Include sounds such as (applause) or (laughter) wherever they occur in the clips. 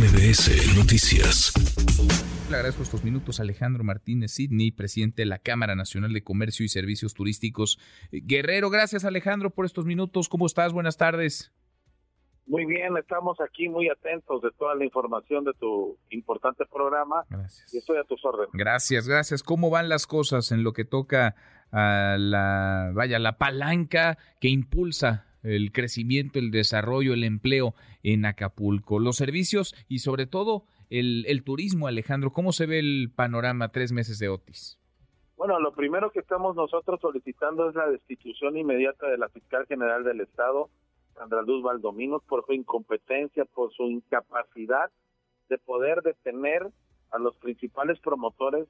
MBS Noticias. Le agradezco estos minutos a Alejandro Martínez Sidney, presidente de la Cámara Nacional de Comercio y Servicios Turísticos. Guerrero, gracias Alejandro por estos minutos. ¿Cómo estás? Buenas tardes. Muy bien, estamos aquí muy atentos de toda la información de tu importante programa. Gracias. Y estoy a tus órdenes. Gracias, gracias. ¿Cómo van las cosas en lo que toca a la, vaya, la palanca que impulsa el crecimiento, el desarrollo, el empleo en Acapulco, los servicios y sobre todo el, turismo, Alejandro? ¿Cómo se ve el panorama tres meses de Otis? Bueno, lo primero que estamos nosotros solicitando es la destitución inmediata de la fiscal general del Estado, Sandra Luz Valdominos por su incompetencia, por su incapacidad de poder detener a los principales promotores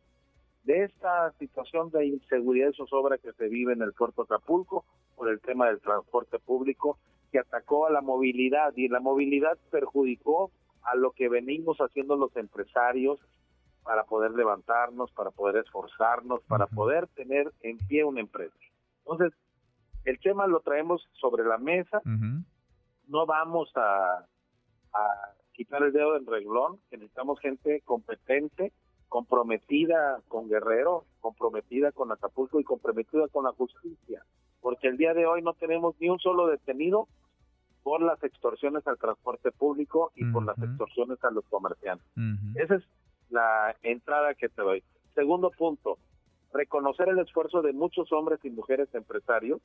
de esta situación de inseguridad y zozobra que se vive en el puerto Acapulco por el tema del transporte público que atacó a la movilidad y la movilidad perjudicó a lo que venimos haciendo los empresarios para poder levantarnos, para poder esforzarnos, para poder tener en pie una empresa. Entonces, el tema lo traemos sobre la mesa, no vamos a, quitar el dedo del reglón, que necesitamos gente competente, comprometida con Guerrero, comprometida con Acapulco y comprometida con la justicia, porque el día de hoy no tenemos ni un solo detenido por las extorsiones al transporte público y por las extorsiones a los comerciantes. Esa es la entrada que te doy. Segundo punto, reconocer el esfuerzo de muchos hombres y mujeres empresarios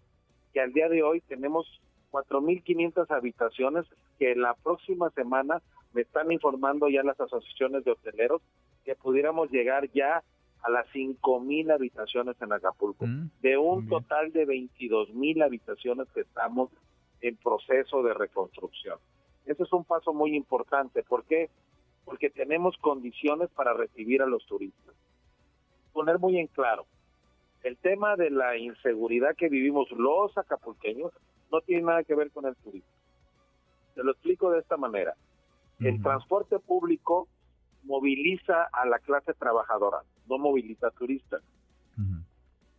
que al día de hoy tenemos 4.500 habitaciones que la próxima semana me están informando ya las asociaciones de hoteleros que pudiéramos llegar ya a las 5.000 habitaciones en Acapulco, Mm, de un total de 22.000 habitaciones que estamos en proceso de reconstrucción. Ese es un paso muy importante. ¿Por qué? Porque tenemos condiciones para recibir a los turistas. Poner muy en claro, el tema de la inseguridad que vivimos los acapulqueños no tiene nada que ver con el turismo. Te lo explico de esta manera. El transporte público moviliza a la clase trabajadora, no moviliza a turistas.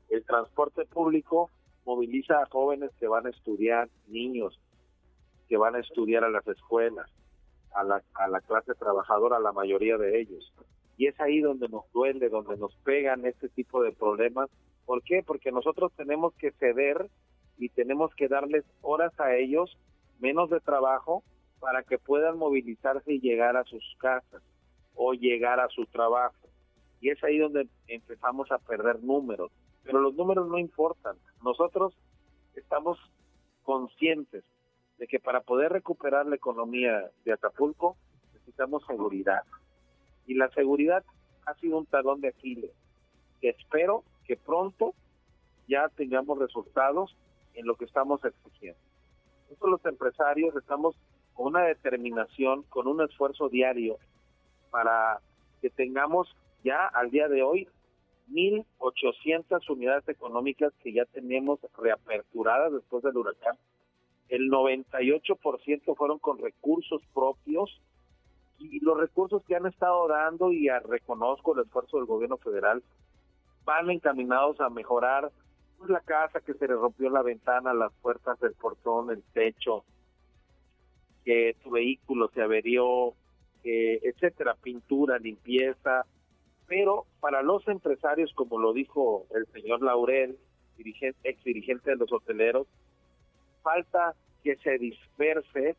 El transporte público moviliza a jóvenes que van a estudiar, niños que van a estudiar a las escuelas, a la, a la clase trabajadora, la mayoría de ellos. Y es ahí donde nos duele, donde nos pegan este tipo de problemas. ¿Por qué? Porque nosotros tenemos que ceder y tenemos que darles horas a ellos, menos de trabajo, para que puedan movilizarse y llegar a sus casas o llegar a su trabajo. Y es ahí donde empezamos a perder números. Pero los números no importan. Nosotros estamos conscientes de que para poder recuperar la economía de Acapulco necesitamos seguridad. Y la seguridad ha sido un talón de Aquiles, espero que pronto ya tengamos resultados en lo que estamos exigiendo. Nosotros los empresarios estamos con una determinación, con un esfuerzo diario para que tengamos ya al día de hoy 1.800 unidades económicas que ya tenemos reaperturadas después del huracán. El 98% fueron con recursos propios y los recursos que han estado dando, y reconozco el esfuerzo del gobierno federal, van encaminados a mejorar pues, la casa que se le rompió la ventana, las puertas del portón, el techo, que tu vehículo se averió, eh, etcétera, pintura, limpieza, pero para los empresarios, como lo dijo el señor Laurel, dirigente, ex dirigente de los hoteleros, falta que se disperse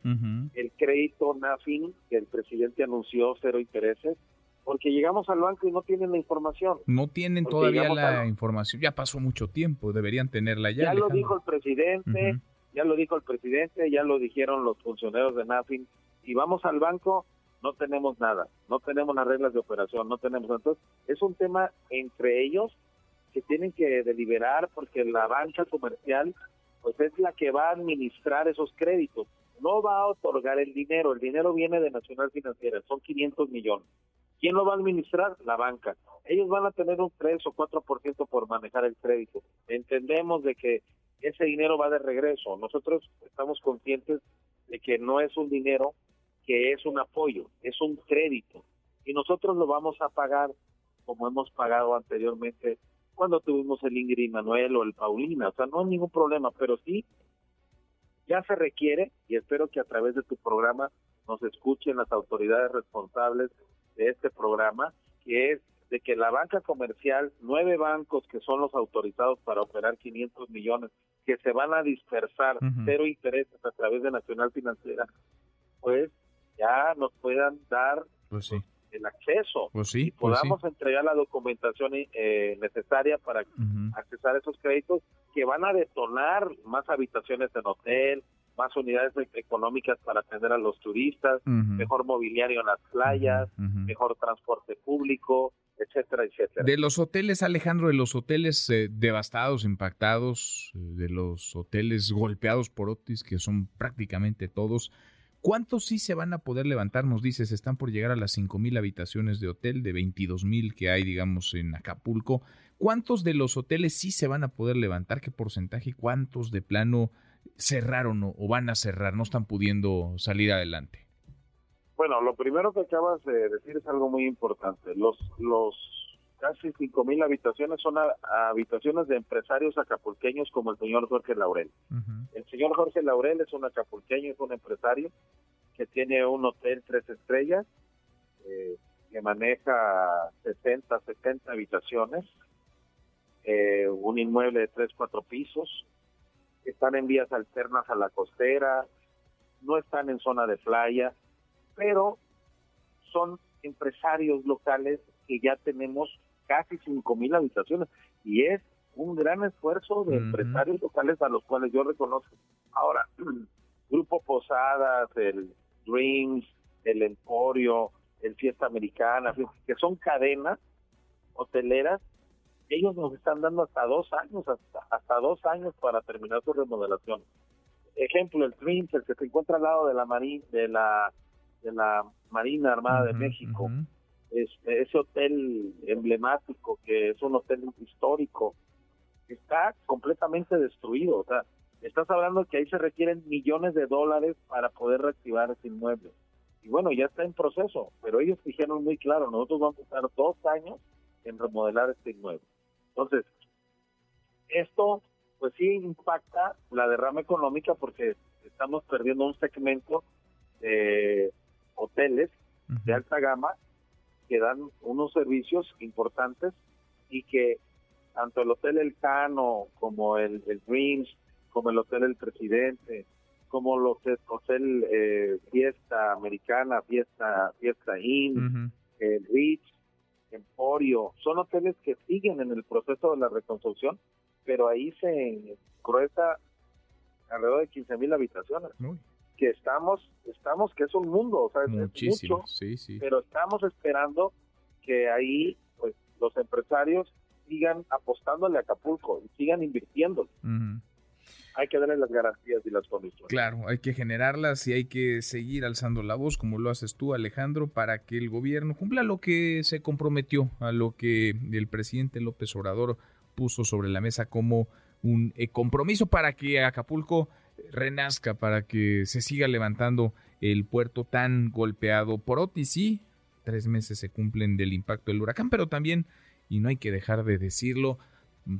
el crédito NAFIN que el presidente anunció cero intereses, porque llegamos al banco y no tienen la información. No tienen Porque todavía la información. Ya pasó mucho tiempo, deberían tenerla ya. Ya, lo dijo el presidente, ya lo dijo el presidente, ya lo dijeron los funcionarios de NAFIN. Si vamos al banco, no tenemos nada, no tenemos las reglas de operación, no tenemos. Entonces, es un tema entre ellos que tienen que deliberar porque la banca comercial pues es la que va a administrar esos créditos. No va a otorgar el dinero, el dinero viene de Nacional Financiera, son 500 millones. ¿Quién lo va a administrar? La banca. Ellos van a tener un 3 o 4% por manejar el crédito. Entendemos de que ese dinero va de regreso. Nosotros estamos conscientes de que no es un dinero que es un apoyo, es un crédito. Y nosotros lo vamos a pagar como hemos pagado anteriormente cuando tuvimos el Ingrid Manuel o el Paulina. O sea, no hay ningún problema, pero sí Ya se requiere, y espero que a través de tu programa nos escuchen las autoridades responsables de este programa, que es de que la banca comercial, nueve bancos que son los autorizados para operar 500 millones, que se van a dispersar cero intereses a través de Nacional Financiera, pues ya nos puedan dar pues el acceso pues y pues podamos entregar la documentación eh, necesaria para accesar esos créditos que van a detonar más habitaciones en hotel, más unidades económicas para atender a los turistas, mejor mobiliario en las playas, mejor transporte público, etcétera, etcétera. De los hoteles, Alejandro, de los hoteles eh, devastados, impactados, eh, de los hoteles golpeados por Otis, que son prácticamente todos, ¿cuántos sí se van a poder levantar? Nos dices, están por llegar a las mil habitaciones de hotel, de mil que hay, digamos, en Acapulco. ¿Cuántos de los hoteles sí se van a poder levantar? ¿Qué porcentaje? ¿Cuántos de plano cerraron o van a cerrar? No están pudiendo salir adelante. Bueno, lo primero que acabas de decir es algo muy importante. Los, los casi 5.000 habitaciones son habitaciones de empresarios acapulqueños como el señor Jorge Laurel. El señor Jorge Laurel es un acapulqueño, es un empresario que tiene un hotel tres estrellas, eh, que maneja 60, 70 habitaciones, eh, un inmueble de tres, cuatro pisos, están en vías alternas a la costera, no están en zona de playa, pero son empresarios locales que ya tenemos casi cinco mil habitaciones y es un gran esfuerzo de empresarios locales a los cuales yo reconozco. Ahora, (clears throat) Grupo Posadas, el Dreams, el Emporio, el Fiesta Americana, que son cadenas hoteleras, ellos nos están dando hasta dos años, hasta, hasta dos años para terminar su remodelación. Ejemplo, el Dreams, el que se encuentra al lado de la marina, de la de la Marina Armada de México, este, ese hotel emblemático que es un hotel histórico, está completamente destruido. O sea, estás hablando que ahí se requieren millones de dólares para poder reactivar ese inmueble. Y bueno, ya está en proceso, pero ellos dijeron muy claro, nosotros vamos a estar dos años en remodelar este inmueble. Entonces, esto pues sí impacta la derrama económica porque estamos perdiendo un segmento de hoteles de alta gama que dan unos servicios importantes y que tanto el Hotel El Cano como el, Dreams, como el Hotel El Presidente, como el Hotel, eh, Fiesta Americana, Fiesta, Fiesta Inn, el Rich, Emporio, son hoteles que siguen en el proceso de la reconstrucción, pero ahí se gruesa alrededor de 15 mil habitaciones que estamos, estamos, que es un mundo, o sea, Muchísimo, sí, sí. pero estamos esperando que ahí, pues, los empresarios sigan apostándole a Acapulco sigan invirtiendo. Hay que darle las garantías y las condiciones. Claro, hay que generarlas y hay que seguir alzando la voz, como lo haces tú, Alejandro, para que el gobierno cumpla lo que se comprometió, a lo que el presidente López Obrador puso sobre la mesa como un eh, compromiso para que Acapulco renazca, para que se siga levantando el puerto tan golpeado por Otis. Sí, tres meses se cumplen del impacto del huracán, pero también, y no hay que dejar de decirlo,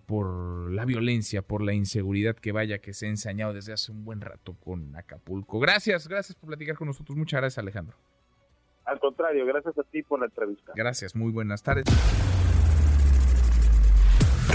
por la violencia, por la inseguridad que vaya que se ha ensañado desde hace un buen rato con Acapulco. Gracias, gracias por platicar con nosotros. Muchas gracias, Alejandro. Al contrario, gracias a ti por la entrevista. Gracias, muy buenas tardes.